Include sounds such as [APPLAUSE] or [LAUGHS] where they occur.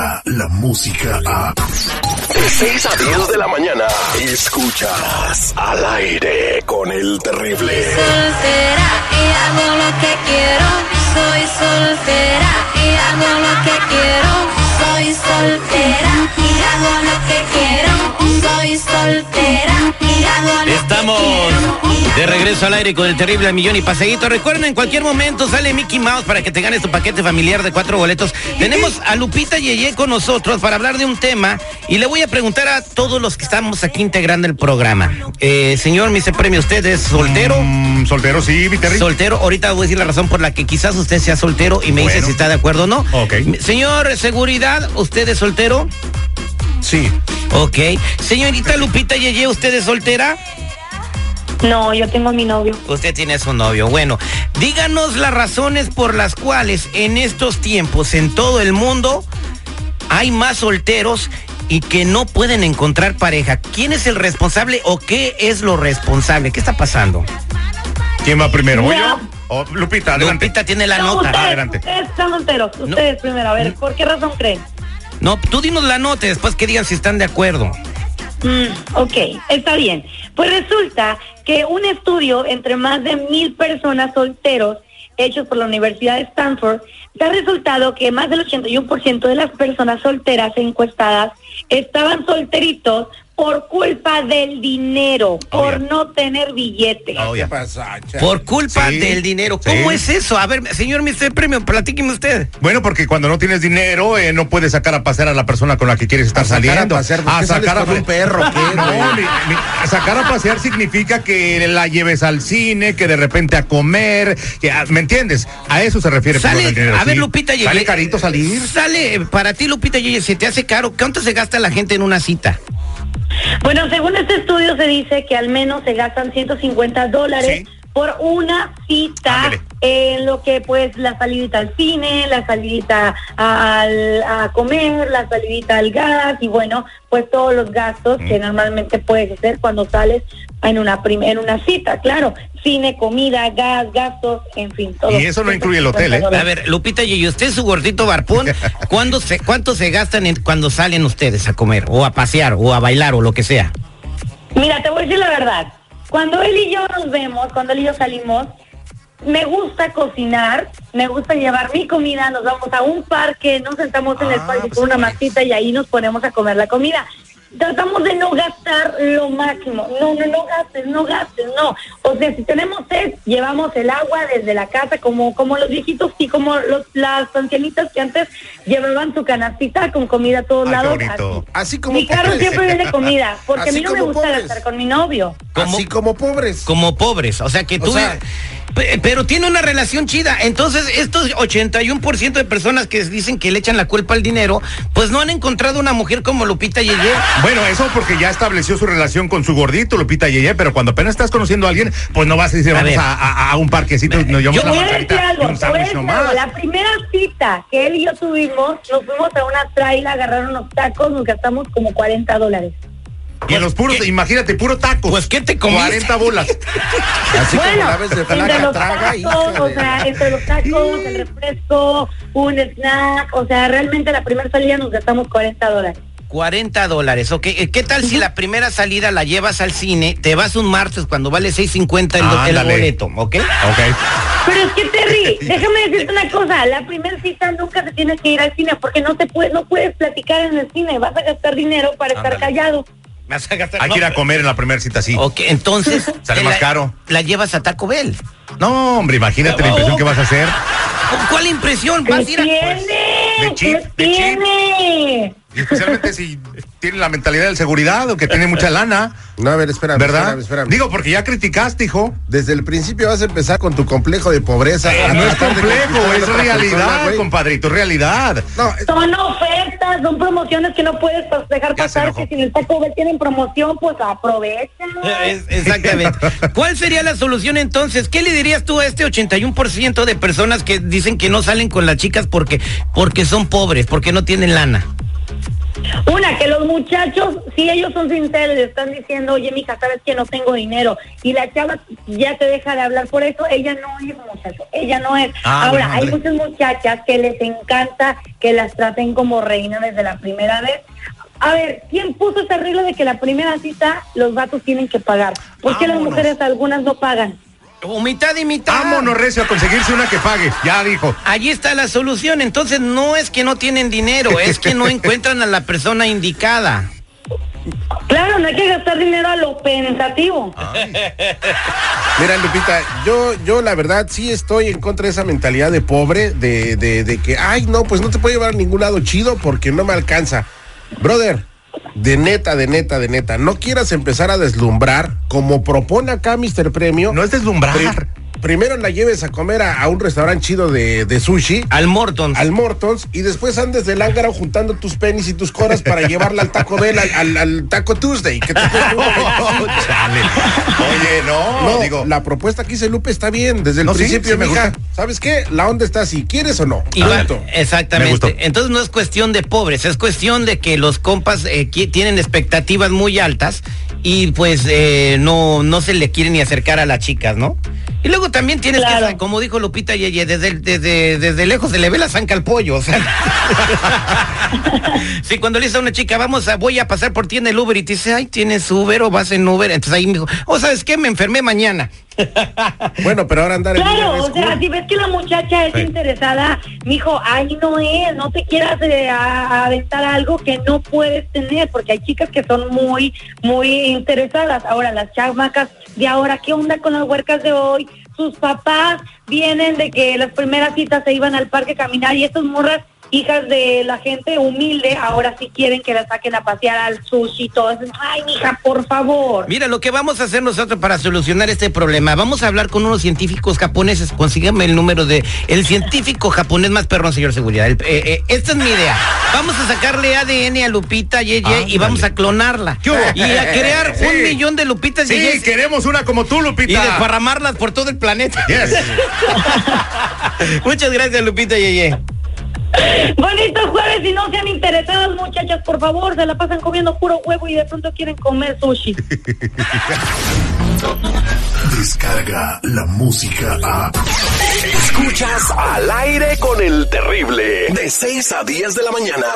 llega la música a... De 6 a 10 de la mañana, escuchas al aire con el terrible. soltera y hago lo que quiero. Soy soltera y hago lo que quiero. Soy soltera y hago lo que quiero. Soy soltera de regreso al aire con el terrible al millón y paseguito. Recuerden, en cualquier momento sale Mickey Mouse para que te ganes tu paquete familiar de cuatro boletos. Tenemos a Lupita Yeye con nosotros para hablar de un tema y le voy a preguntar a todos los que estamos aquí integrando el programa. Eh, señor, me dice premio, ¿usted es soltero? Mm, soltero, sí, mi. Soltero, ahorita voy a decir la razón por la que quizás usted sea soltero y me dice si está de acuerdo o no. Ok. Señor, seguridad, ¿usted es soltero? sí. Ok. Señorita Lupita Yeye, ¿usted es soltera? No, yo tengo a mi novio. Usted tiene a su novio. Bueno, díganos las razones por las cuales en estos tiempos en todo el mundo hay más solteros y que no pueden encontrar pareja. ¿Quién es el responsable o qué es lo responsable? ¿Qué está pasando? ¿Quién va primero? ¿O Ya. yo? O Lupita, adelante. Lupita tiene la No, nota. ustedes, Adelante. ustedes están solteros. Ustedes primero. A ver, ¿por qué razón creen? No, tú dinos la nota y después que digan si están de acuerdo. Mm, ok, está bien. Pues resulta que un estudio entre más de mil personas solteros hechos por la Universidad de Stanford da resultado que más del 81% de las personas solteras encuestadas estaban solteritos por culpa del dinero, por yeah. no tener billete. Oh. Por culpa Sí, del dinero. sí. ¿Cómo es eso? A ver, señor Mr. Premio, platíqueme usted. Bueno, porque cuando no tienes dinero, eh, no puedes sacar a pasear a la persona con la que quieres estar A sacar a saliendo. pasear, ¿por qué sales con un perro, qué, [LAUGHS] No, güey? mi- mi- sacar a pasear significa que la lleves al cine, que de repente a comer, que, ¿me entiendes? A eso se refiere. por Sale, dinero, a ver, sí. Lupita, ¿Sale carito salir? Sale, para ti, Lupita, Yeye, se te hace caro. ¿Cuánto se gasta la gente en una cita? Bueno, según este estudio se dice que al menos se gastan 150 dólares. Por una cita en lo que pues la salidita al cine, la salidita al, a comer, la salidita al gas y bueno, pues todos los gastos que Mm. normalmente puedes hacer cuando sales en una prim- en una cita, claro, cine, comida, gas, gastos, en fin, todo. Y eso no incluye el hotel, ¿eh? A ver, Lupita y usted su gordito barpón, [LAUGHS] ¿cuándo se, ¿cuánto se gastan en- cuando salen ustedes a comer o a pasear o a bailar o lo que sea? Mira, te voy a decir la verdad. Cuando él y yo nos vemos, cuando él y yo salimos, me gusta cocinar, me gusta llevar mi comida, nos vamos a un parque, nos sentamos en el Ah, parque pues con una está masita y ahí nos ponemos a comer la comida. Tratamos de no gastar lo máximo. No, no, no gastes, no gastes, no. O sea, si tenemos sed, llevamos el agua desde la casa, como como los viejitos y como los, las ancianitas que antes llevaban su canastita con comida a todos Ay, lados. bonito. Así como Mi carro pobres. siempre viene comida, porque a Así mí no me como gusta pobres. gastar con mi novio. ¿Cómo? Así como pobres. Como pobres, o sea que O tú... sea- Pe- pero tiene una relación chida. Entonces, estos 81% de personas que dicen que le echan la culpa al dinero, pues no han encontrado una mujer como Lupita Yeye. Bueno, eso porque ya estableció su relación con su gordito, Lupita Yeye, pero cuando apenas estás conociendo a alguien, pues no vas a decir, A vamos a, a- a un parquecito, nos llevamos Yo una voy a y algo, un algo. La primera cita que él y yo tuvimos, nos fuimos a una trail a agarrar unos tacos, nos gastamos como 40 dólares. Y en los puros, ¿qué? imagínate, puro taco. Pues, ¿qué te comiste? 40 bolas. [LAUGHS] Así como bueno, la vez de entre los traga, tacos, hija o sea, entre los tacos, el refresco, un snack, o sea, realmente la primera salida nos gastamos 40 dólares. 40 dólares, ok. Eh, ¿Qué tal si la primera salida la llevas al cine, te vas un martes cuando vale 6.50 el, el Ándale. boleto, ok? Ok. Pero es que Terry, [LAUGHS] déjame decirte una cosa, la primera cita nunca se tiene que ir al cine porque no te puedes, no puedes platicar en el cine, vas a gastar dinero para estar callado. Me vas a gastar- Hay no, que ir a comer en la primera cita, sí. Ok, entonces... [LAUGHS] Sale más la- caro. La llevas a Taco Bell. No, hombre, imagínate la impresión que vas a hacer. ¿Cuál impresión? ¿Qué Vas a ir a... tiene? de chip, ¿Qué de chip. Especialmente si tiene la mentalidad del seguridad o que tiene mucha lana, No, a ver, espérame. ¿verdad? Espérame, espérame. Digo, porque ya criticaste, hijo. Desde el principio vas a empezar con tu complejo de pobreza. Eh, no es de complejo, es persona, realidad, güey. compadrito, es realidad. No, eh, Son ofertas, son promociones que no puedes dejar pasar, que si en el Taco Bell tienen promoción, pues aprovecha. Es- exactamente. [LAUGHS] ¿Cuál sería la solución entonces? ¿Qué le dirías tú a este 81% de personas que dicen que no salen con las chicas porque, porque son pobres, porque no tienen lana? Una, que los muchachos, si ellos son sinceros, le están diciendo, oye, mija, sabes que no tengo dinero, y la chava ya te deja de hablar por eso, ella no es muchacho, ella no es. Ah, Ahora, bueno, hay muchas muchachas que les encanta que las traten como reina desde la primera vez. A ver, ¿quién puso esa regla de que la primera cita los vatos tienen que pagar? ¿Por qué las mujeres algunas no pagan? O mitad y mitad. Vámonos, Recio, a conseguirse una que pague. Ya dijo. Allí está la solución. Entonces no es que no tienen dinero, es que no [LAUGHS] encuentran a la persona indicada. Claro, no hay que gastar dinero a lo pensativo. Mira, Lupita, yo, yo la verdad sí estoy en contra de esa mentalidad de pobre, de, de, de que, ay, no, pues no te puedo llevar a ningún lado chido porque no me alcanza. Brother, de neta, de neta, de neta, no quieras empezar a deslumbrar como propone acá Mr. Premio. No es deslumbrar. Pri- primero la lleves a comer a, a un restaurante chido de, de sushi. Al Morton. Al Mortons y después andes del ángaro juntando tus penis y tus coras para llevarla al Taco Bell, al, al- al Taco Tuesday. Que te cuesta uno [LAUGHS] Oh, chale. Oye, no, no, digo. la propuesta que hice Lupe está bien. Desde el No, principio, sí me mija, gusta. ¿sabes qué? La onda está así. ¿Quieres o no? Y va- exactamente. Entonces no es cuestión de pobres, es cuestión de que los compas eh, tienen expectativas muy altas y pues eh, no, no se le quieren ni acercar a las chicas, ¿no? Y luego también tienes Claro. que, como dijo Lupita Yeye, desde, desde, desde lejos se le ve la zanca al pollo, o sea. [LAUGHS] sí, cuando le dice a una chica, vamos a, voy a pasar por ti en el Uber y te dice, ay, tienes Uber o vas en Uber, entonces ahí me dijo, oh, ¿sabes qué? Me enfermé mañana. [LAUGHS] Bueno, pero ahora andar en Claro, o sea, cool. si ves que la muchacha es Sí. interesada, mijo, ahí no es, no te quieras eh, a- a aventar algo que no puedes tener, porque hay chicas que son muy, muy interesadas. Ahora, las chamacas de ahora, ¿qué onda con las huercas de hoy? Sus papás vienen de que las primeras citas se iban al parque a caminar y estas morras, hijas de la gente humilde, ahora sí quieren que las saquen a pasear al sushi y todo eso. Ay, mija, por favor. Mira, lo que vamos a hacer nosotros para solucionar este problema, vamos a hablar con unos científicos japoneses. Consígame el número de el científico japonés más perrón, señor seguridad. El- eh, eh, esta es mi idea. Vamos a sacarle ADN a Lupita Yeye y Ándale. vamos a clonarla. ¿Qué hubo? Y a crear Sí. un millón de Lupitas Sí, Yeyes queremos una como tú, y Lupita. desparramarlas por todo el planeta. Yes. [LAUGHS] Muchas gracias, Lupita Yeye. Bonito jueves y no sean interesadas muchachas, por favor, se la pasan comiendo puro huevo y de pronto quieren comer sushi. [LAUGHS] Descarga la música a. Escuchas al aire con el terrible. De 6 a 10 de la mañana.